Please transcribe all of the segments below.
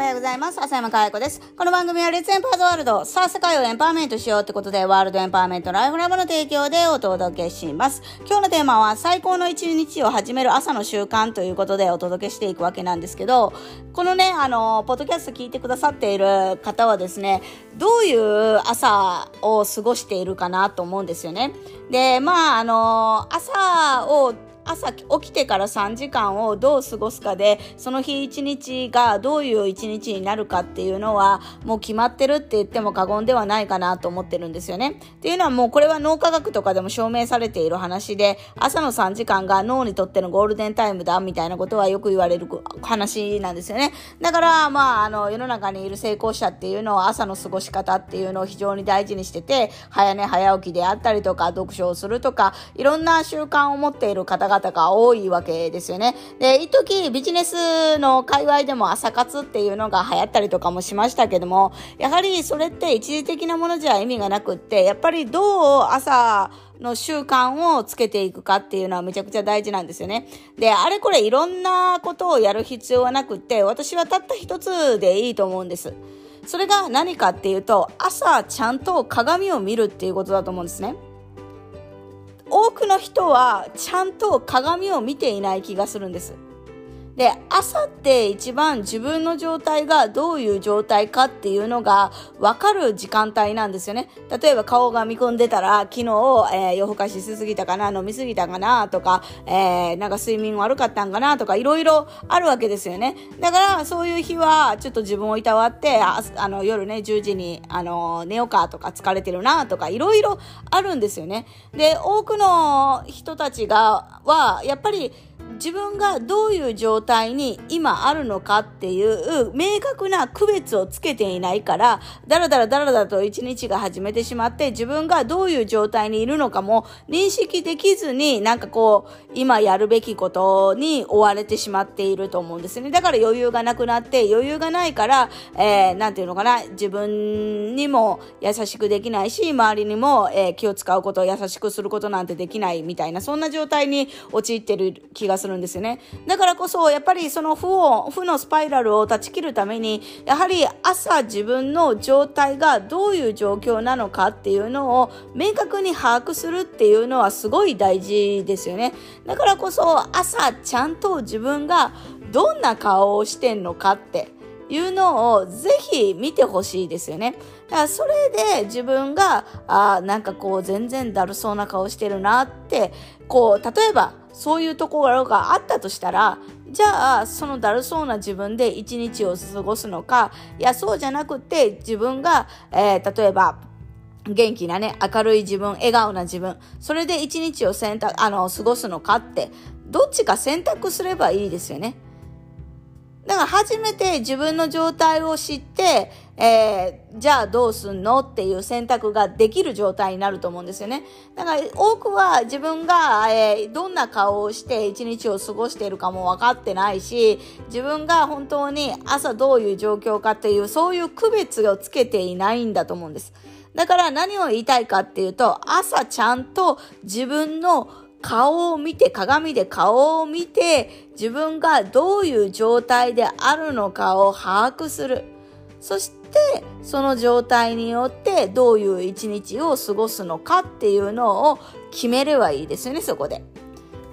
おはようございます。浅山かや子です。この番組はレッツエンパーズワールド、さあ世界をエンパワーメントしようってことで、ワールドエンパワーメントライフラブの提供でお届けします。今日のテーマは最高の一日を始める朝の習慣ということでお届けしていくわけなんですけど、このね、あの、ポッドキャスト聞いてくださっている方はですね、どういう朝を過ごしているかなと思うんですよね。で、まあ、あの、朝を朝起きてから3時間をどう過ごすかでその日一日がどういう一日になるかっていうのはもう決まってるって言っても過言ではないかなと思ってるんですよね。っていうのはもうこれは脳科学とかでも証明されている話で朝の3時間が脳にとってのゴールデンタイムだみたいなことはよく言われる話なんですよね。だからまああの世の中にいる成功者っていうのは朝の過ごし方っていうのを非常に大事にしてて早寝早起きであったりとか読書をするとかいろんな習慣を持っている方々方が多いわけですよね。で、一時ビジネスの界隈でも朝活っていうのが流行ったりとかもしましたけども、やはりそれって一時的なものじゃ意味がなくって、やっぱりどう朝、の習慣をつけていくかっていうのはめちゃくちゃ大事なんですよね。で、あれこれいろんなことをやる必要はなくって、私はたった一つでいいと思うんです。それが何かっていうと、朝ちゃんと鏡を見るっていうことだと思うんですね。多くの人はちゃんと鏡を見ていない気がするんです。で、朝って一番自分の状態がどういう状態かっていうのが分かる時間帯なんですよね。例えば顔が見込んでたら、昨日、えー、夜更かししすぎたかな、飲みすぎたかな、とか、えー、なんか睡眠悪かったんかな、とか、いろいろあるわけですよね。だから、そういう日は、ちょっと自分をいたわって、ああの、夜ね、10時に、あの、寝ようかとか、疲れてるな、とか、いろいろあるんですよね。で、多くの人たちが、は、やっぱり、自分がどういう状態に今あるのかっていう明確な区別をつけていないから、だらだらだらだと一日が始めてしまって、自分がどういう状態にいるのかも認識できずに、なんかこう、今やるべきことに追われてしまっていると思うんですね。だから余裕がなくなって、余裕がないから、えー、なんていうのかな、自分にも優しくできないし、周りにも、えー、気を使うこと、優しくすることなんてできないみたいな、そんな状態に陥ってる気がするるんですよね。だからこそ、やっぱりその負を、負のスパイラルを断ち切るために、やはり朝自分の状態がどういう状況なのかっていうのを明確に把握するっていうのはすごい大事ですよね。だからこそ、朝ちゃんと自分がどんな顔をしてんのかって、いうのをぜひ見てほしいですよね。だからそれで自分が、あなんかこう全然だるそうな顔してるなって、こう、例えばそういうところがあったとしたら、じゃあ、そのだるそうな自分で一日を過ごすのか、いや、そうじゃなくて自分が、えー、例えば、元気なね、明るい自分、笑顔な自分、それで一日を選択、あの、過ごすのかって、どっちか選択すればいいですよね。だから初めて自分の状態を知って、えー、じゃあどうすんのっていう選択ができる状態になると思うんですよね。だから多くは自分が、えー、どんな顔をして一日を過ごしているかも分かってないし、自分が本当に朝どういう状況かっていう、そういう区別をつけていないんだと思うんです。だから何を言いたいかっていうと、朝ちゃんと自分の顔を見て、鏡で顔を見て、自分がどういう状態であるのかを把握する。そして、その状態によってどういう一日を過ごすのかっていうのを決めればいいですよね、そこで。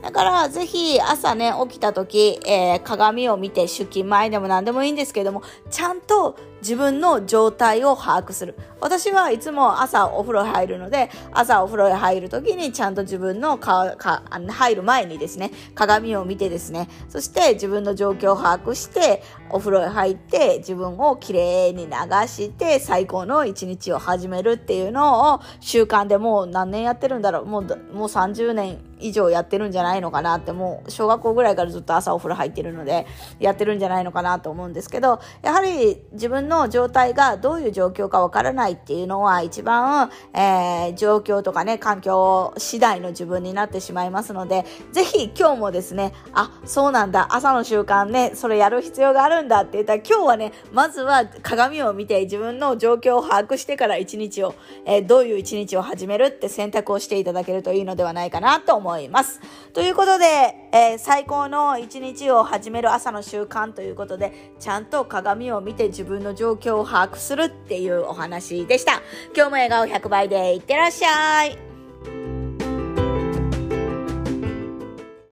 だから、ぜひ朝ね、起きた時、えー、鏡を見て、出勤前でも何でもいいんですけども、ちゃんと自分の状態を把握する。私はいつも朝お風呂入るので、朝お風呂へ入る時にちゃんと自分のかか入る前にですね、鏡を見てですね、そして自分の状況を把握して、お風呂へ入って自分をきれいに流して最高の一日を始めるっていうのを習慣でもう何年やってるんだろうもうもう30年以上やってるんじゃないのかなってもう小学校ぐらいからずっと朝お風呂入ってるのでやってるんじゃないのかなと思うんですけどやはり自分の状態がどういう状況かわからないっていうのは一番、えー、状況とかね、環境次第の自分になってしまいますので、ぜひ今日もですね、あ、そうなんだ、朝の習慣ね、それやる必要があるんだって言ったら、今日はね、まずは鏡を見て自分の状況を把握してから一日を、えー、どういう一日を始めるって選択をしていただけるといいのではないかなと思います。ということで、えー、最高の一日を始める朝の習慣ということで、ちゃんと鏡を見て自分の状況を把握するっていうお話でした。今日も笑顔100倍でいってらっしゃい。